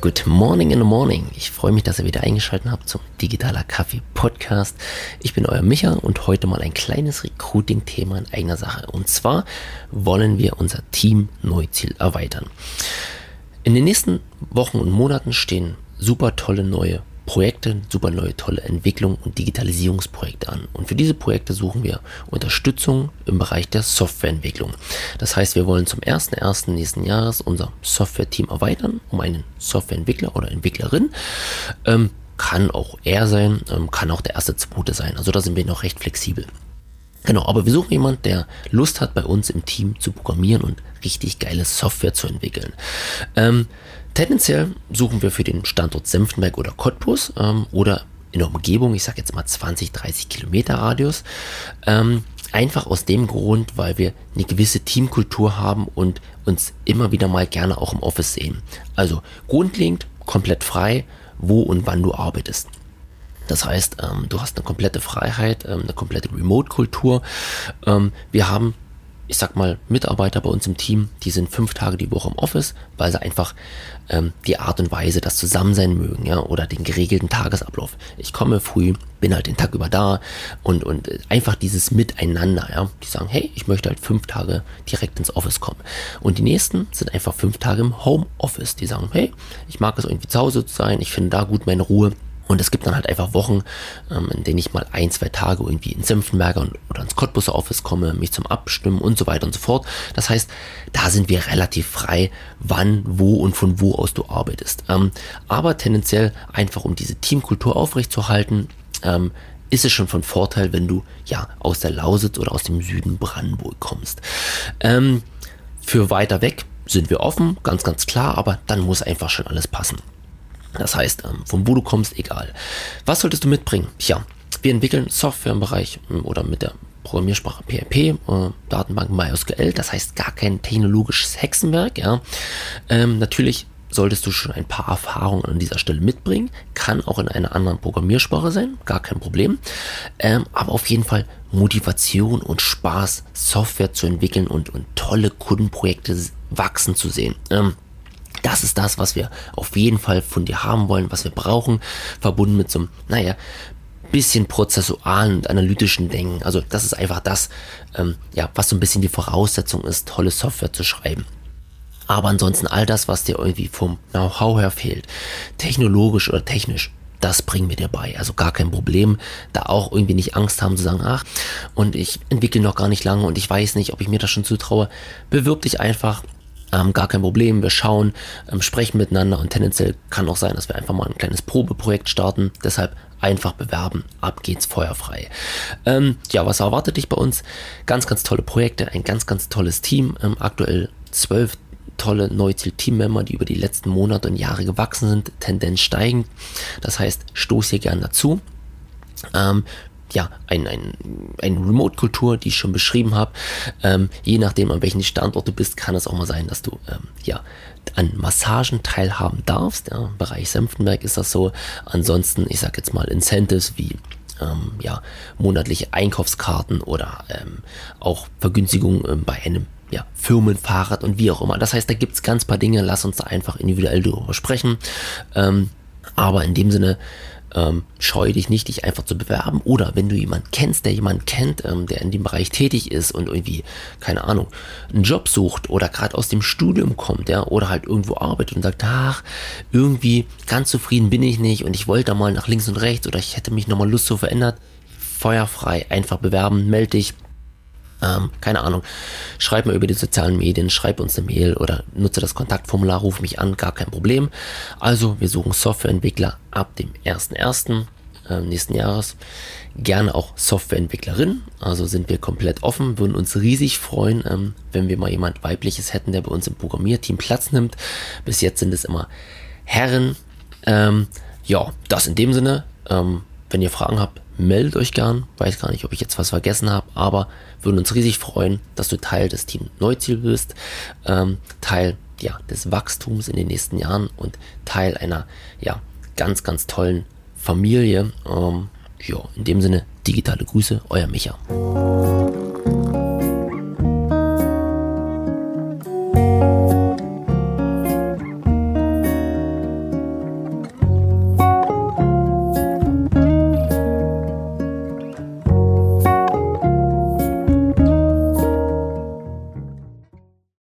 Good morning in the morning. Ich freue mich, dass ihr wieder eingeschaltet habt zum Digitaler Kaffee Podcast. Ich bin euer Micha und heute mal ein kleines Recruiting-Thema in eigener Sache. Und zwar wollen wir unser Team Neuziel erweitern. In den nächsten Wochen und Monaten stehen super tolle neue Projekte, super neue, tolle Entwicklung und Digitalisierungsprojekte an. Und für diese Projekte suchen wir Unterstützung im Bereich der Softwareentwicklung. Das heißt, wir wollen zum 1.1. nächsten Jahres unser Software-Team erweitern um einen Softwareentwickler oder Entwicklerin. Ähm, kann auch er sein, ähm, kann auch der erste, zweite sein. Also da sind wir noch recht flexibel. Genau, aber wir suchen jemanden, der Lust hat, bei uns im Team zu programmieren und richtig geile Software zu entwickeln. Ähm, Tendenziell suchen wir für den Standort Senftenberg oder Cottbus ähm, oder in der Umgebung, ich sage jetzt mal 20, 30 Kilometer Radius. Ähm, einfach aus dem Grund, weil wir eine gewisse Teamkultur haben und uns immer wieder mal gerne auch im Office sehen. Also grundlegend komplett frei, wo und wann du arbeitest. Das heißt, ähm, du hast eine komplette Freiheit, ähm, eine komplette Remote-Kultur. Ähm, wir haben ich sag mal, Mitarbeiter bei uns im Team, die sind fünf Tage die Woche im Office, weil sie einfach ähm, die Art und Weise, das Zusammensein mögen, ja, oder den geregelten Tagesablauf. Ich komme früh, bin halt den Tag über da und, und einfach dieses Miteinander, ja. Die sagen, hey, ich möchte halt fünf Tage direkt ins Office kommen. Und die nächsten sind einfach fünf Tage im Homeoffice. Die sagen, hey, ich mag es irgendwie zu Hause zu sein, ich finde da gut meine Ruhe und es gibt dann halt einfach Wochen, ähm, in denen ich mal ein, zwei Tage irgendwie ins Senftenberger oder ins Cottbuser Office komme, mich zum Abstimmen und so weiter und so fort. Das heißt, da sind wir relativ frei, wann, wo und von wo aus du arbeitest. Ähm, aber tendenziell einfach, um diese Teamkultur aufrechtzuerhalten, ähm, ist es schon von Vorteil, wenn du ja aus der Lausitz oder aus dem Süden Brandenburg kommst. Ähm, für weiter weg sind wir offen, ganz, ganz klar, aber dann muss einfach schon alles passen. Das heißt, von wo du kommst, egal. Was solltest du mitbringen? Tja, wir entwickeln Software im Bereich ähm, oder mit der Programmiersprache PHP, äh, Datenbank MySQL, das heißt gar kein technologisches Hexenwerk. Ja. Ähm, natürlich solltest du schon ein paar Erfahrungen an dieser Stelle mitbringen. Kann auch in einer anderen Programmiersprache sein, gar kein Problem. Ähm, aber auf jeden Fall Motivation und Spaß, Software zu entwickeln und, und tolle Kundenprojekte wachsen zu sehen. Ähm, das ist das, was wir auf jeden Fall von dir haben wollen, was wir brauchen, verbunden mit so einem, naja, bisschen prozessualen und analytischen Denken. Also das ist einfach das, ähm, ja, was so ein bisschen die Voraussetzung ist, tolle Software zu schreiben. Aber ansonsten all das, was dir irgendwie vom Know-how her fehlt, technologisch oder technisch, das bringen wir dir bei. Also gar kein Problem. Da auch irgendwie nicht Angst haben zu sagen, ach, und ich entwickle noch gar nicht lange und ich weiß nicht, ob ich mir das schon zutraue. Bewirb dich einfach ähm, gar kein Problem, wir schauen, ähm, sprechen miteinander und tendenziell kann auch sein, dass wir einfach mal ein kleines Probeprojekt starten. Deshalb einfach bewerben, ab geht's feuerfrei. Ähm, ja, was erwartet dich bei uns? Ganz, ganz tolle Projekte, ein ganz, ganz tolles Team. Ähm, aktuell zwölf tolle Neuziel-Teammember, die über die letzten Monate und Jahre gewachsen sind, Tendenz steigend. Das heißt, stoß hier gern dazu. Ähm, ja, ein, ein, eine Remote-Kultur, die ich schon beschrieben habe. Ähm, je nachdem, an welchem Standort du bist, kann es auch mal sein, dass du ähm, ja, an Massagen teilhaben darfst. Ja, Im Bereich Senftenberg ist das so. Ansonsten, ich sag jetzt mal, Incentives wie ähm, ja, monatliche Einkaufskarten oder ähm, auch Vergünstigungen ähm, bei einem ja, Firmenfahrrad und wie auch immer. Das heißt, da gibt's ganz paar Dinge, lass uns da einfach individuell darüber sprechen. Ähm, aber in dem Sinne, ähm, scheue dich nicht, dich einfach zu bewerben. Oder wenn du jemanden kennst, der jemanden kennt, ähm, der in dem Bereich tätig ist und irgendwie, keine Ahnung, einen Job sucht oder gerade aus dem Studium kommt, ja, oder halt irgendwo arbeitet und sagt, ach, irgendwie ganz zufrieden bin ich nicht und ich wollte da mal nach links und rechts oder ich hätte mich nochmal Lust zu verändern. Feuerfrei, einfach bewerben, melde dich ähm, keine Ahnung, schreib mir über die sozialen Medien, schreib uns eine Mail oder nutze das Kontaktformular, ruf mich an, gar kein Problem. Also, wir suchen Softwareentwickler ab dem 1.1. Äh, nächsten Jahres. Gerne auch Softwareentwicklerin, also sind wir komplett offen, würden uns riesig freuen, ähm, wenn wir mal jemand weibliches hätten, der bei uns im Programmierteam Platz nimmt. Bis jetzt sind es immer Herren. Ähm, ja, das in dem Sinne. Ähm, wenn ihr Fragen habt, meldet euch gern. Weiß gar nicht, ob ich jetzt was vergessen habe, aber würden uns riesig freuen, dass du Teil des Team Neuziel bist, ähm, Teil ja, des Wachstums in den nächsten Jahren und Teil einer ja, ganz, ganz tollen Familie. Ähm, ja, in dem Sinne, digitale Grüße, euer Micha.